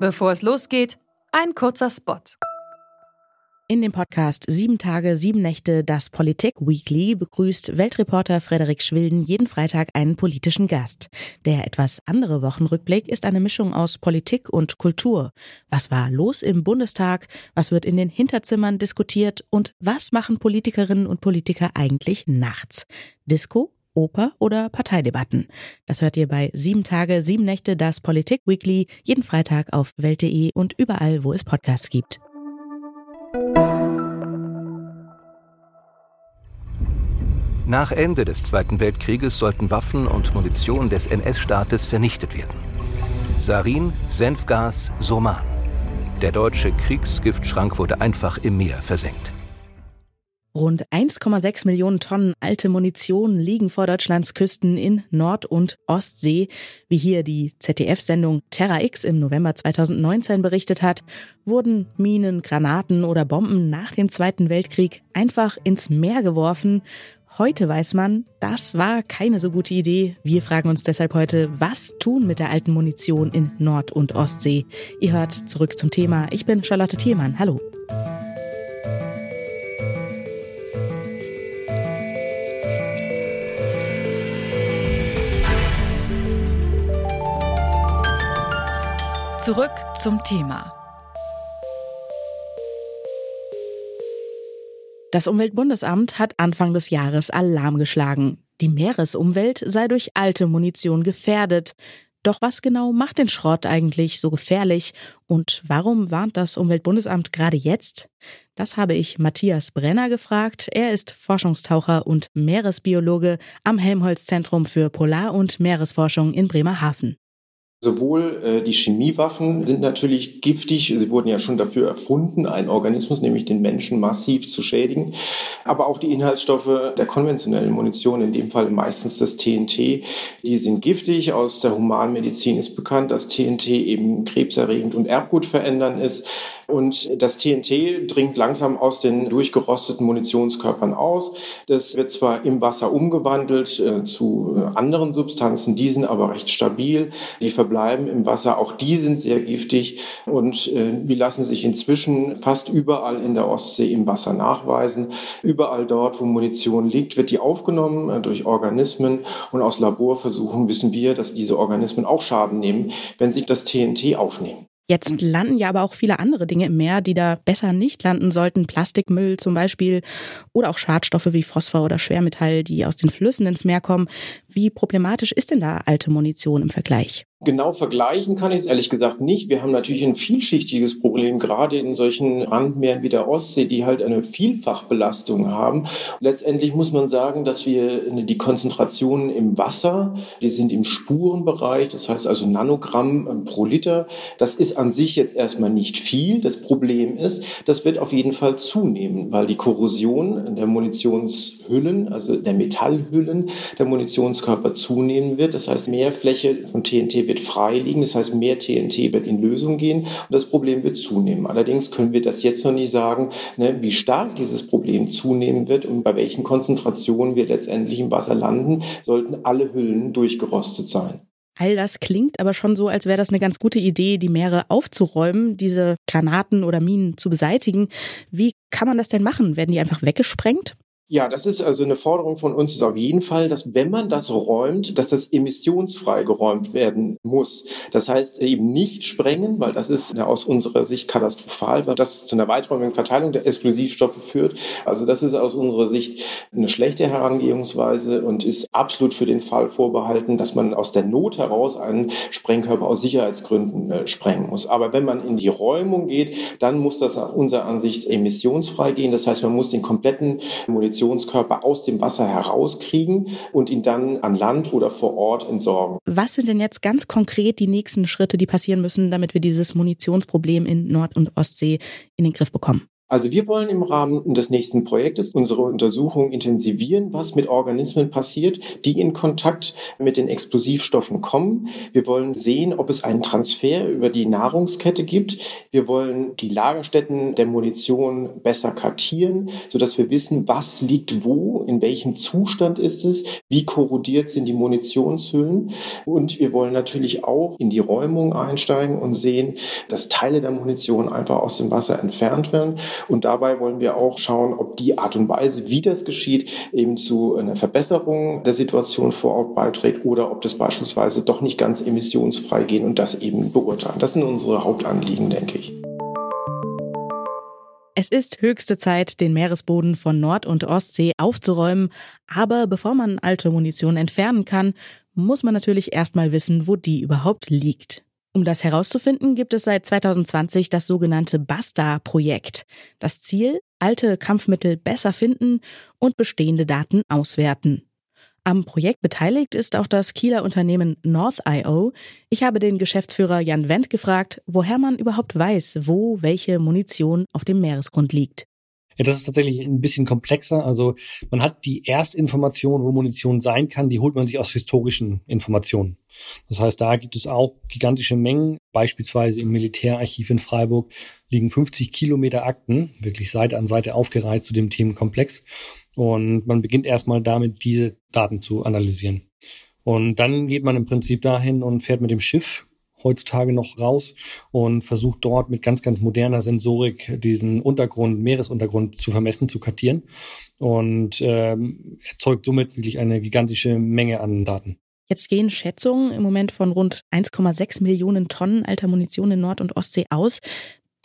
Bevor es losgeht, ein kurzer Spot. In dem Podcast Sieben Tage, Sieben Nächte, das Politik Weekly begrüßt Weltreporter Frederik Schwilden jeden Freitag einen politischen Gast. Der etwas andere Wochenrückblick ist eine Mischung aus Politik und Kultur. Was war los im Bundestag? Was wird in den Hinterzimmern diskutiert? Und was machen Politikerinnen und Politiker eigentlich nachts? Disco? Oper oder Parteidebatten. Das hört ihr bei Sieben Tage, Sieben Nächte, das Politik Weekly, jeden Freitag auf Welt.de und überall, wo es Podcasts gibt. Nach Ende des Zweiten Weltkrieges sollten Waffen und Munition des NS-Staates vernichtet werden. Sarin, Senfgas, Soman. Der deutsche Kriegsgiftschrank wurde einfach im Meer versenkt. Rund 1,6 Millionen Tonnen alte Munition liegen vor Deutschlands Küsten in Nord- und Ostsee. Wie hier die ZDF-Sendung Terra X im November 2019 berichtet hat, wurden Minen, Granaten oder Bomben nach dem Zweiten Weltkrieg einfach ins Meer geworfen. Heute weiß man, das war keine so gute Idee. Wir fragen uns deshalb heute, was tun mit der alten Munition in Nord- und Ostsee? Ihr hört zurück zum Thema. Ich bin Charlotte Thiermann. Hallo. Zurück zum Thema. Das Umweltbundesamt hat Anfang des Jahres Alarm geschlagen. Die Meeresumwelt sei durch alte Munition gefährdet. Doch was genau macht den Schrott eigentlich so gefährlich und warum warnt das Umweltbundesamt gerade jetzt? Das habe ich Matthias Brenner gefragt. Er ist Forschungstaucher und Meeresbiologe am Helmholtz Zentrum für Polar- und Meeresforschung in Bremerhaven. Sowohl äh, die Chemiewaffen sind natürlich giftig, sie wurden ja schon dafür erfunden, einen Organismus, nämlich den Menschen, massiv zu schädigen. Aber auch die Inhaltsstoffe der konventionellen Munition, in dem Fall meistens das TNT, die sind giftig. Aus der Humanmedizin ist bekannt, dass TNT eben krebserregend und erbgutverändernd ist. Und das TNT dringt langsam aus den durchgerosteten Munitionskörpern aus. Das wird zwar im Wasser umgewandelt äh, zu äh, anderen Substanzen, die sind aber recht stabil. Die verbleiben im Wasser, auch die sind sehr giftig und äh, die lassen sich inzwischen fast überall in der Ostsee im Wasser nachweisen. Überall dort, wo Munition liegt, wird die aufgenommen äh, durch Organismen und aus Laborversuchen wissen wir, dass diese Organismen auch Schaden nehmen, wenn sie das TNT aufnehmen. Jetzt landen ja aber auch viele andere Dinge im Meer, die da besser nicht landen sollten. Plastikmüll zum Beispiel oder auch Schadstoffe wie Phosphor oder Schwermetall, die aus den Flüssen ins Meer kommen. Wie problematisch ist denn da alte Munition im Vergleich? Genau vergleichen kann ich es ehrlich gesagt nicht. Wir haben natürlich ein vielschichtiges Problem, gerade in solchen Randmeeren wie der Ostsee, die halt eine Vielfachbelastung haben. Letztendlich muss man sagen, dass wir die Konzentrationen im Wasser, die sind im Spurenbereich, das heißt also Nanogramm pro Liter. Das ist an sich jetzt erstmal nicht viel. Das Problem ist, das wird auf jeden Fall zunehmen, weil die Korrosion der Munitionshüllen, also der Metallhüllen der Munitionskörper zunehmen wird. Das heißt, mehr Fläche von TNT wird frei liegen, das heißt mehr TNT wird in Lösung gehen und das Problem wird zunehmen. Allerdings können wir das jetzt noch nicht sagen, ne, wie stark dieses Problem zunehmen wird und bei welchen Konzentrationen wir letztendlich im Wasser landen, sollten alle Hüllen durchgerostet sein. All das klingt aber schon so, als wäre das eine ganz gute Idee, die Meere aufzuräumen, diese Granaten oder Minen zu beseitigen. Wie kann man das denn machen? Werden die einfach weggesprengt? Ja, das ist also eine Forderung von uns ist auf jeden Fall, dass wenn man das räumt, dass das emissionsfrei geräumt werden muss. Das heißt eben nicht sprengen, weil das ist aus unserer Sicht katastrophal, weil das zu einer weiträumigen Verteilung der Explosivstoffe führt. Also das ist aus unserer Sicht eine schlechte Herangehensweise und ist absolut für den Fall vorbehalten, dass man aus der Not heraus einen Sprengkörper aus Sicherheitsgründen äh, sprengen muss. Aber wenn man in die Räumung geht, dann muss das unserer Ansicht emissionsfrei gehen. Das heißt, man muss den kompletten Munition Munitionskörper aus dem Wasser herauskriegen und ihn dann an Land oder vor Ort entsorgen. Was sind denn jetzt ganz konkret die nächsten Schritte, die passieren müssen, damit wir dieses Munitionsproblem in Nord- und Ostsee in den Griff bekommen? Also wir wollen im Rahmen des nächsten Projektes unsere Untersuchung intensivieren, was mit Organismen passiert, die in Kontakt mit den Explosivstoffen kommen. Wir wollen sehen, ob es einen Transfer über die Nahrungskette gibt. Wir wollen die Lagerstätten der Munition besser kartieren, sodass wir wissen, was liegt wo, in welchem Zustand ist es, wie korrodiert sind die Munitionshüllen. Und wir wollen natürlich auch in die Räumung einsteigen und sehen, dass Teile der Munition einfach aus dem Wasser entfernt werden und dabei wollen wir auch schauen, ob die Art und Weise, wie das geschieht, eben zu einer Verbesserung der Situation vor Ort beiträgt oder ob das beispielsweise doch nicht ganz emissionsfrei gehen und das eben beurteilen. Das sind unsere Hauptanliegen, denke ich. Es ist höchste Zeit, den Meeresboden von Nord- und Ostsee aufzuräumen. Aber bevor man alte Munition entfernen kann, muss man natürlich erstmal wissen, wo die überhaupt liegt. Um das herauszufinden, gibt es seit 2020 das sogenannte BASTA-Projekt. Das Ziel, alte Kampfmittel besser finden und bestehende Daten auswerten. Am Projekt beteiligt ist auch das Kieler Unternehmen North.io. Ich habe den Geschäftsführer Jan Wendt gefragt, woher man überhaupt weiß, wo welche Munition auf dem Meeresgrund liegt. Ja, das ist tatsächlich ein bisschen komplexer. Also man hat die Erstinformation, wo Munition sein kann, die holt man sich aus historischen Informationen. Das heißt, da gibt es auch gigantische Mengen. Beispielsweise im Militärarchiv in Freiburg liegen 50 Kilometer Akten, wirklich Seite an Seite aufgereiht zu dem Themenkomplex. Und man beginnt erstmal damit, diese Daten zu analysieren. Und dann geht man im Prinzip dahin und fährt mit dem Schiff heutzutage noch raus und versucht dort mit ganz, ganz moderner Sensorik diesen Untergrund, Meeresuntergrund zu vermessen, zu kartieren und ähm, erzeugt somit wirklich eine gigantische Menge an Daten. Jetzt gehen Schätzungen im Moment von rund 1,6 Millionen Tonnen alter Munition in Nord- und Ostsee aus.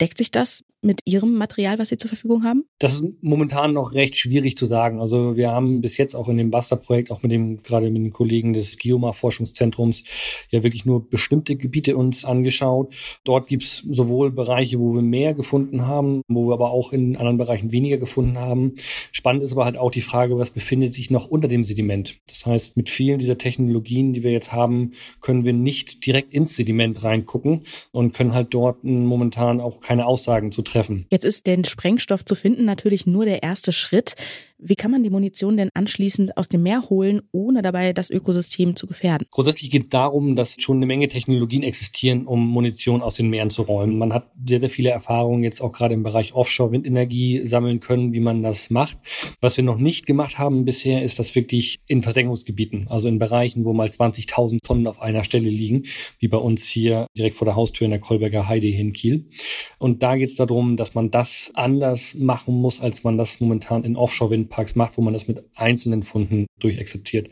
Deckt sich das mit Ihrem Material, was Sie zur Verfügung haben? Das ist momentan noch recht schwierig zu sagen. Also wir haben bis jetzt auch in dem Buster-Projekt, auch mit dem, gerade mit den Kollegen des Geomar-Forschungszentrums, ja wirklich nur bestimmte Gebiete uns angeschaut. Dort gibt es sowohl Bereiche, wo wir mehr gefunden haben, wo wir aber auch in anderen Bereichen weniger gefunden haben. Spannend ist aber halt auch die Frage, was befindet sich noch unter dem Sediment? Das heißt, mit vielen dieser Technologien, die wir jetzt haben, können wir nicht direkt ins Sediment reingucken und können halt dort momentan auch keine Aussagen zu treffen treffen. Jetzt ist den Sprengstoff zu finden natürlich nur der erste Schritt. Wie kann man die Munition denn anschließend aus dem Meer holen, ohne dabei das Ökosystem zu gefährden? Grundsätzlich geht es darum, dass schon eine Menge Technologien existieren, um Munition aus den Meeren zu räumen. Man hat sehr, sehr viele Erfahrungen jetzt auch gerade im Bereich Offshore-Windenergie sammeln können, wie man das macht. Was wir noch nicht gemacht haben bisher, ist das wirklich in Versenkungsgebieten, also in Bereichen, wo mal 20.000 Tonnen auf einer Stelle liegen, wie bei uns hier direkt vor der Haustür in der Kolberger Heide hier in Kiel. Und da geht es darum, dass man das anders machen muss, als man das momentan in Offshore-Wind Windparks macht, wo man das mit einzelnen Funden durchexerziert.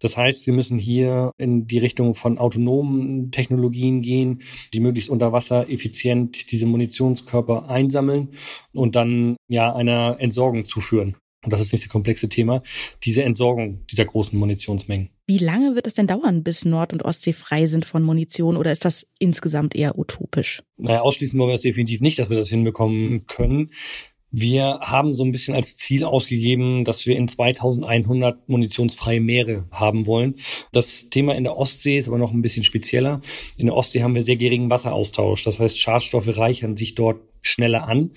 Das heißt, wir müssen hier in die Richtung von autonomen Technologien gehen, die möglichst unter Wasser effizient diese Munitionskörper einsammeln und dann ja einer Entsorgung zuführen. Und das ist nicht das komplexe Thema, diese Entsorgung dieser großen Munitionsmengen. Wie lange wird es denn dauern, bis Nord- und Ostsee frei sind von Munition oder ist das insgesamt eher utopisch? Naja, ausschließen wollen wir es definitiv nicht, dass wir das hinbekommen können. Wir haben so ein bisschen als Ziel ausgegeben, dass wir in 2100 munitionsfreie Meere haben wollen. Das Thema in der Ostsee ist aber noch ein bisschen spezieller. In der Ostsee haben wir sehr geringen Wasseraustausch. Das heißt, Schadstoffe reichern sich dort schneller an,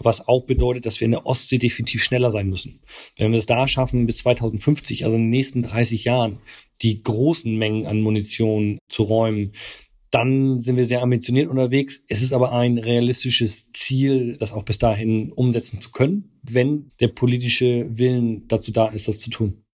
was auch bedeutet, dass wir in der Ostsee definitiv schneller sein müssen. Wenn wir es da schaffen, bis 2050, also in den nächsten 30 Jahren, die großen Mengen an Munition zu räumen, dann sind wir sehr ambitioniert unterwegs. Es ist aber ein realistisches Ziel, das auch bis dahin umsetzen zu können, wenn der politische Willen dazu da ist, das zu tun.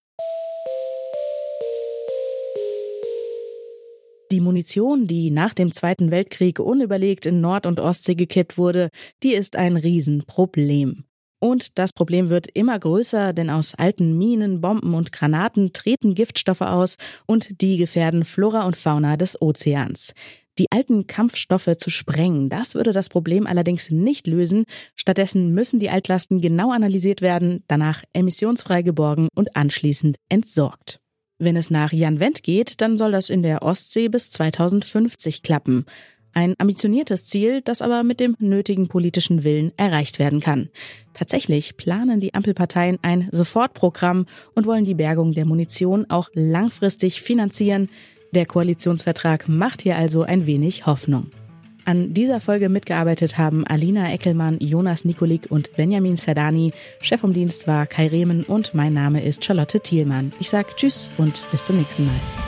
Die Munition, die nach dem Zweiten Weltkrieg unüberlegt in Nord- und Ostsee gekippt wurde, die ist ein Riesenproblem. Und das Problem wird immer größer, denn aus alten Minen, Bomben und Granaten treten Giftstoffe aus und die gefährden Flora und Fauna des Ozeans. Die alten Kampfstoffe zu sprengen, das würde das Problem allerdings nicht lösen. Stattdessen müssen die Altlasten genau analysiert werden, danach emissionsfrei geborgen und anschließend entsorgt. Wenn es nach Jan Wendt geht, dann soll das in der Ostsee bis 2050 klappen. Ein ambitioniertes Ziel, das aber mit dem nötigen politischen Willen erreicht werden kann. Tatsächlich planen die Ampelparteien ein Sofortprogramm und wollen die Bergung der Munition auch langfristig finanzieren. Der Koalitionsvertrag macht hier also ein wenig Hoffnung. An dieser Folge mitgearbeitet haben Alina Eckelmann, Jonas Nikolik und Benjamin Serdani. Chef vom Dienst war Kai Rehmen und mein Name ist Charlotte Thielmann. Ich sage Tschüss und bis zum nächsten Mal.